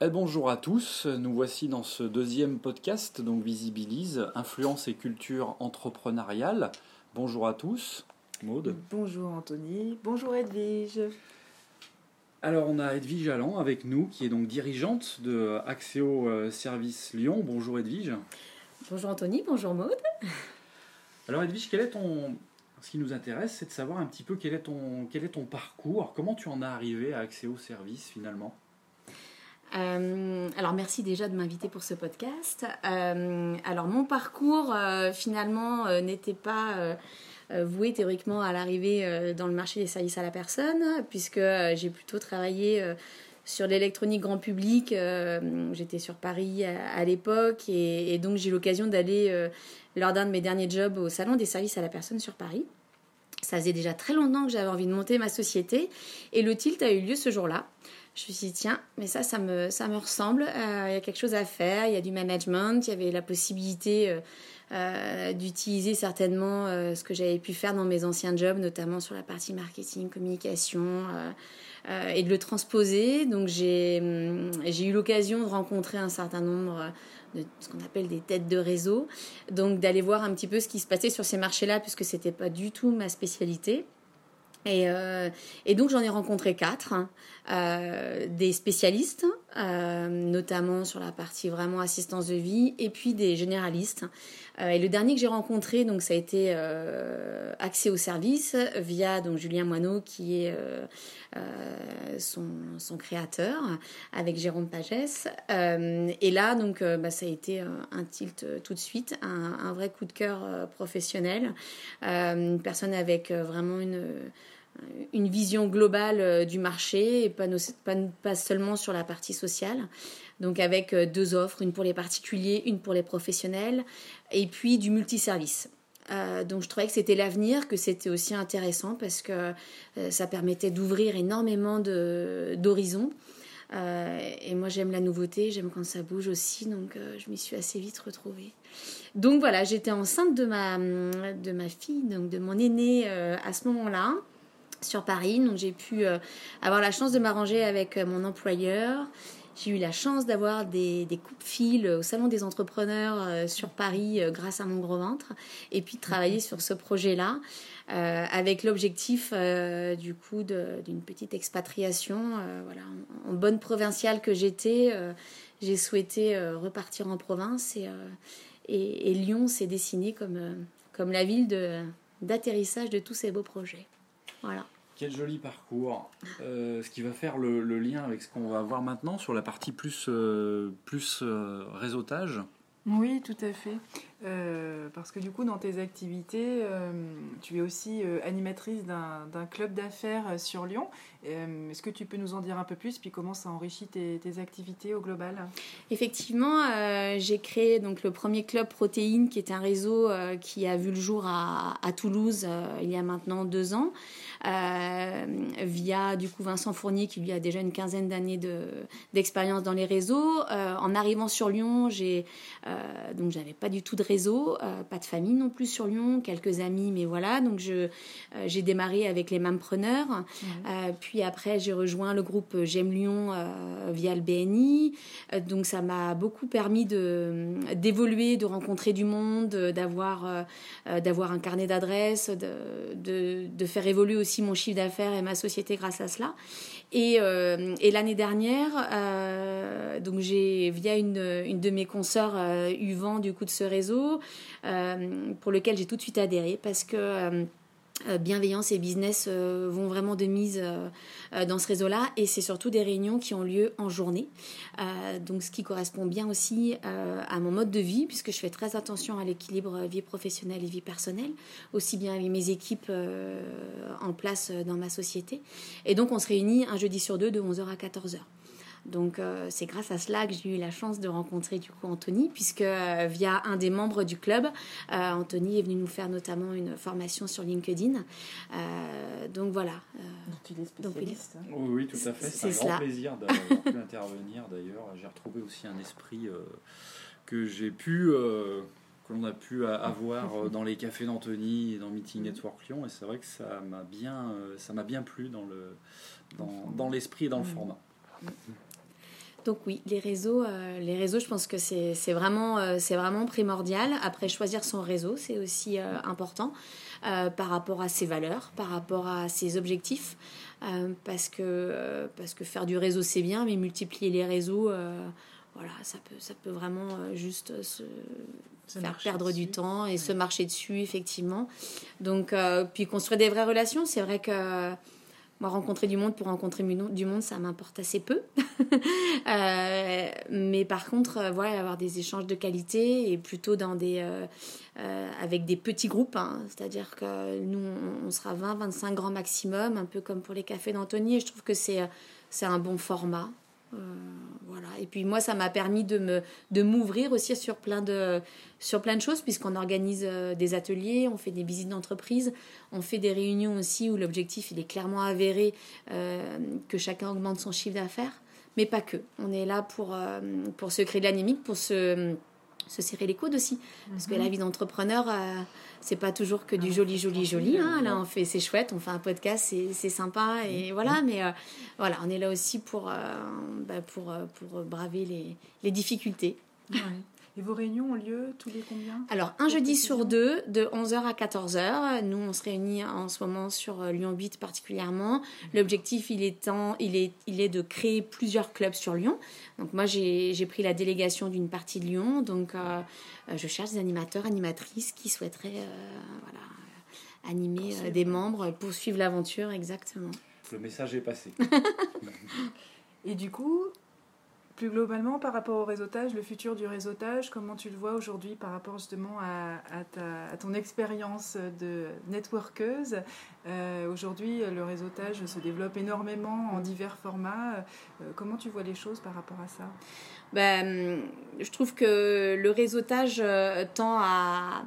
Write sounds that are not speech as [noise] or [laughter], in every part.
Et bonjour à tous, nous voici dans ce deuxième podcast, donc Visibilise, influence et culture entrepreneuriale. Bonjour à tous, Maude. Bonjour Anthony, bonjour Edwige. Alors on a Edwige Allan avec nous, qui est donc dirigeante de Axéo euh, Service Lyon. Bonjour Edwige. Bonjour Anthony, bonjour Maude. Alors Edwige, quel est ton... Ce qui nous intéresse, c'est de savoir un petit peu quel est ton, quel est ton parcours, comment tu en as arrivé à Axéo Service finalement? Euh, alors merci déjà de m'inviter pour ce podcast. Euh, alors mon parcours euh, finalement n'était pas voué théoriquement à l'arrivée dans le marché des services à la personne puisque j'ai plutôt travaillé sur l'électronique grand public. J'étais sur Paris à, l'époque et, et, donc j'ai l'occasion d'aller lors d'un de mes derniers jobs au salon des services à la personne sur Paris. Ça faisait déjà très longtemps que j'avais envie de monter ma société et le tilt a eu lieu ce jour-là. Je me suis dit, tiens, mais ça, ça me, ça me ressemble. Euh, il y a quelque chose à faire. Il y a du management. Il y avait la possibilité euh, euh, d'utiliser certainement ce que j'avais pu faire dans mes anciens jobs, notamment sur la partie marketing, communication, et de le transposer. Donc, j'ai hum, j'ai eu l'occasion de rencontrer un certain nombre de ce qu'on appelle des têtes de réseau. Donc, d'aller voir un petit peu ce qui se passait sur ces marchés-là, puisque c'était pas du tout ma spécialité. Et, euh, et, donc j'en ai rencontré quatre, hein. euh, des spécialistes, euh, notamment sur la partie vraiment assistance de vie, et puis des généralistes. et le dernier que j'ai rencontré, donc ça a été accès au service via donc Julien Moineau qui est son, son, créateur avec Jérôme Pagès. et là donc bah, ça a été un tilt tout de suite, un, un vrai coup de cœur professionnel, une personne avec vraiment une une vision globale euh, du marché et pas, seulement sur la partie sociale. Donc avec euh, deux offres, une pour les particuliers, une pour les professionnels, et puis du multiservice. Euh, donc je trouvais que c'était l'avenir, que c'était aussi intéressant parce que ça permettait d'ouvrir énormément d'horizons. et moi j'aime la nouveauté, j'aime quand ça bouge aussi, donc je m'y suis assez vite retrouvée. Donc voilà, j'étais enceinte de ma, de ma fille, donc de mon aîné à ce moment-là sur Paris. Donc j'ai pu euh, avoir la chance de m'arranger avec euh, mon employeur. J'ai eu la chance d'avoir des, des de fil au Salon des entrepreneurs euh, sur Paris grâce à mon gros ventre. Et puis de travailler sur ce projet-là avec l'objectif du coup d'une petite expatriation. voilà, en, bonne provinciale que j'étais, j'ai souhaité repartir en province et, et, et Lyon s'est dessiné comme, comme la ville d'atterrissage de tous ces beaux projets. Voilà. Quel joli parcours. Euh, ce qui va faire le, lien avec ce qu'on va voir maintenant sur la partie plus, euh, plus euh, réseautage. Oui, tout à fait. Parce que du coup, dans tes activités, tu es aussi animatrice d'un club d'affaires sur Lyon. Est-ce que tu peux nous en dire un peu plus, puis comment ça enrichit tes, activités au global? Effectivement, j'ai créé donc le premier club protéines, qui est un réseau qui a vu le jour à, à Toulouse il y a maintenant deux ans. Euh, via du coup Vincent Fournier qui lui a déjà une quinzaine d'années d'expérience dans les réseaux. Euh, en arrivant sur Lyon, j'ai euh, donc j'avais pas du tout de réseau, pas de famille non plus sur Lyon, quelques amis, mais voilà. Donc je j'ai démarré avec les mêmes preneurs. puis après j'ai rejoint le groupe J'aime Lyon via le BNI. donc ça m'a beaucoup permis de d'évoluer, de rencontrer du monde, d'avoir d'avoir un carnet d'adresses, de, de, de, faire évoluer aussi mon chiffre d'affaires et ma société grâce à cela. Et, euh, l'année dernière, euh, donc j'ai via une, une, de mes consoeurs euh, eu vent du coup de ce réseau pour lequel j'ai tout de suite adhéré parce que euh, bienveillance et business euh, vont vraiment de mise euh, dans ce réseau-là et c'est surtout des réunions qui ont lieu en journée. donc ce qui correspond bien aussi à mon mode de vie puisque je fais très attention à l'équilibre vie professionnelle et vie personnelle, aussi bien avec mes équipes en place dans ma société. Et donc on se réunit un jeudi sur deux de 11h à 14h. Donc euh, c'est grâce à cela que j'ai eu la chance de rencontrer du coup Anthony, puisque euh, via un des membres du club, euh, Anthony est venu nous faire notamment une formation sur LinkedIn. donc voilà. donc il est spécialiste. Hein. oui, tout à fait. C'est un grand plaisir d'avoir [laughs] pu intervenir d'ailleurs. J'ai retrouvé aussi un esprit que j'ai pu que l'on a pu avoir dans les cafés d'Anthony et dans Meeting Network Lyon et c'est vrai que ça m'a bien ça m'a bien plu dans le dans, dans l'esprit et dans le mm. format. Donc oui, les réseaux, euh, les réseaux, je pense que c'est vraiment, euh, c'est vraiment primordial. Après, choisir son réseau, c'est aussi euh, important par rapport à ses valeurs, par rapport à ses objectifs. parce, que, parce que faire du réseau, c'est bien, mais multiplier les réseaux, voilà, ça peut, ça peut vraiment juste se, faire perdre du temps et se marcher dessus, effectivement. Donc, puis construire des vraies relations, c'est vrai que moi, rencontrer du monde pour rencontrer du monde, ça m'importe assez peu. [laughs] Euh, mais par contre, euh, voilà, avoir des échanges de qualité et plutôt dans des, euh, avec des petits groupes. Hein. C'est-à-dire que nous, on sera 20, 25 grands maximum, un peu comme pour les cafés d'Anthony. Et je trouve que c'est un bon format. Euh, voilà. Et puis moi, ça m'a permis de me de m'ouvrir aussi sur plein de sur plein de choses puisqu'on organise euh, des ateliers, on fait des visites d'entreprise, on fait des réunions aussi où l'objectif il est clairement avéré euh, que chacun augmente son chiffre d'affaires, mais pas que. On est là pour pour se créer de l'animique, pour se se serrer les coudes aussi. Parce que la mhm. vie d'entrepreneur, euh, c'est pas toujours que du ah, joli, joli, joli. Hein. Là, on fait, c'est chouette, on fait un podcast, c'est sympa, et voilà. Mais euh, voilà, on est là aussi pour, euh, bah, pour, pour braver les, les difficultés. Et vos réunions ont lieu tous les combien? Alors, un jeudi sur deux, de 11h à 14h. Nous, on se réunit en ce moment sur euh, Lyon 8 particulièrement. L'objectif, il est, il, est, il est de créer plusieurs clubs sur Lyon. Donc, moi, j'ai pris la délégation d'une partie de Lyon. Donc, euh, euh, je cherche des animateurs, animatrices qui souhaiteraient voilà, animer des membres, poursuivre l'aventure, exactement. Le message est passé. [laughs] Et du coup, plus globalement, par rapport au réseautage, le futur du réseautage, comment tu le vois aujourd'hui par rapport justement à, à, ton expérience de networkeuse? Euh, Aujourd'hui, le réseautage se développe énormément en divers formats. Euh, comment tu vois les choses par rapport à ça? Ben, Je trouve que le réseautage euh, tend à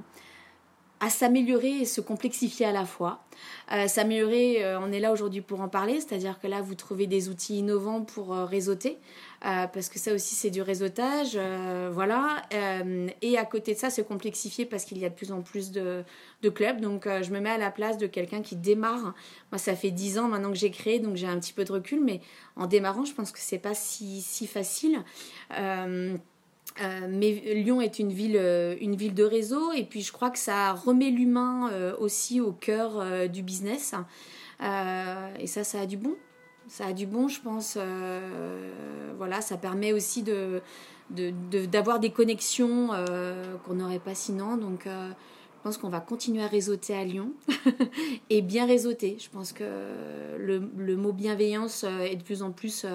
à s'améliorer et se complexifier à la fois. Euh, s'améliorer, euh, on est là aujourd'hui pour en parler, c'est-à-dire que là, vous trouvez des outils innovants pour euh, réseauter, parce que ça aussi, c'est du réseautage, voilà. et à côté de ça, se complexifier parce qu'il y a de plus en plus de, clubs. Donc, je me mets à la place de quelqu'un qui démarre. Moi, ça fait dix ans maintenant que j'ai créé, donc j'ai un petit peu de recul, mais en démarrant, je pense que c'est pas si facile. Euh, mais Lyon est une ville, euh, une ville de réseau et puis je crois que ça remet l'humain euh, aussi au cœur du business. Et ça ça a du bon. Ça a du bon je pense voilà ça permet aussi de d'avoir des connexions qu'on n'aurait pas sinon. Donc je pense qu'on va continuer à réseauter à Lyon [laughs] et bien réseauter. Je pense que le, mot bienveillance est de plus en plus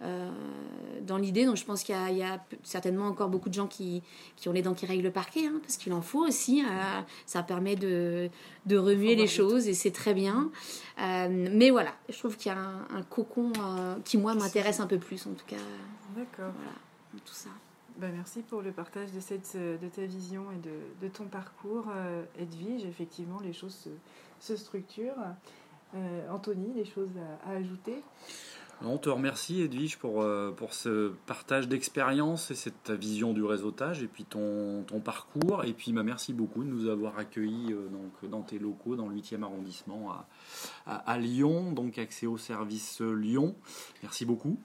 dans l'idée. Donc je pense qu'il y, a certainement encore beaucoup de gens qui, qui ont les dents qui règlent le parquet, hein, parce qu'il en faut aussi. Euh, ça permet de, de remuer les choses et c'est très bien. Euh, mais voilà, je trouve qu'il y a un, cocon qui, moi, m'intéresse un peu plus en tout cas. D'accord. Voilà, tout ça. Ben, merci pour le partage de, cette, de ta vision et de, de ton parcours, Edwige. Effectivement, les choses se, se structurent. Anthony, des choses à ajouter? On te remercie Edwige pour, euh, pour ce partage d'expérience et cette vision du réseautage et puis ton, ton parcours. Et puis bah, merci beaucoup de nous avoir accueillis euh, donc, dans tes locaux dans le 8e arrondissement à, à, Lyon, donc accès au service Lyon. Merci beaucoup.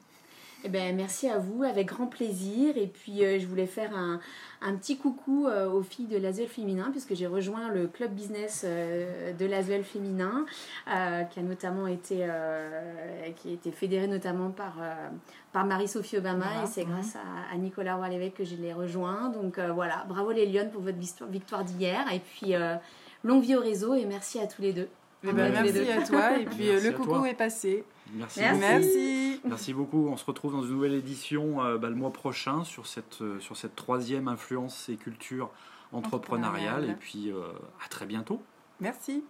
Eh ben, merci à vous, avec grand plaisir. Et puis, euh, je voulais faire un, un petit coucou euh, aux filles de l'Asuel féminin, puisque j'ai rejoint le club business euh, de l'Asuel féminin, qui a notamment été, qui a été fédéré notamment par, par Marie-Sophie Obama. et c'est grâce à, Nicolas roy que je l'ai rejoint. Donc voilà, bravo les Lyonnes pour votre victoire d'hier. Et puis, longue vie au réseau et merci à tous les deux. Eh ben, merci à toi. Et puis, le coucou est passé. Merci. Merci. Merci. beaucoup. On se retrouve dans une nouvelle édition euh, bah, le mois prochain sur cette, euh, sur cette troisième influence et culture entrepreneuriale. Et puis euh, à très bientôt. Merci.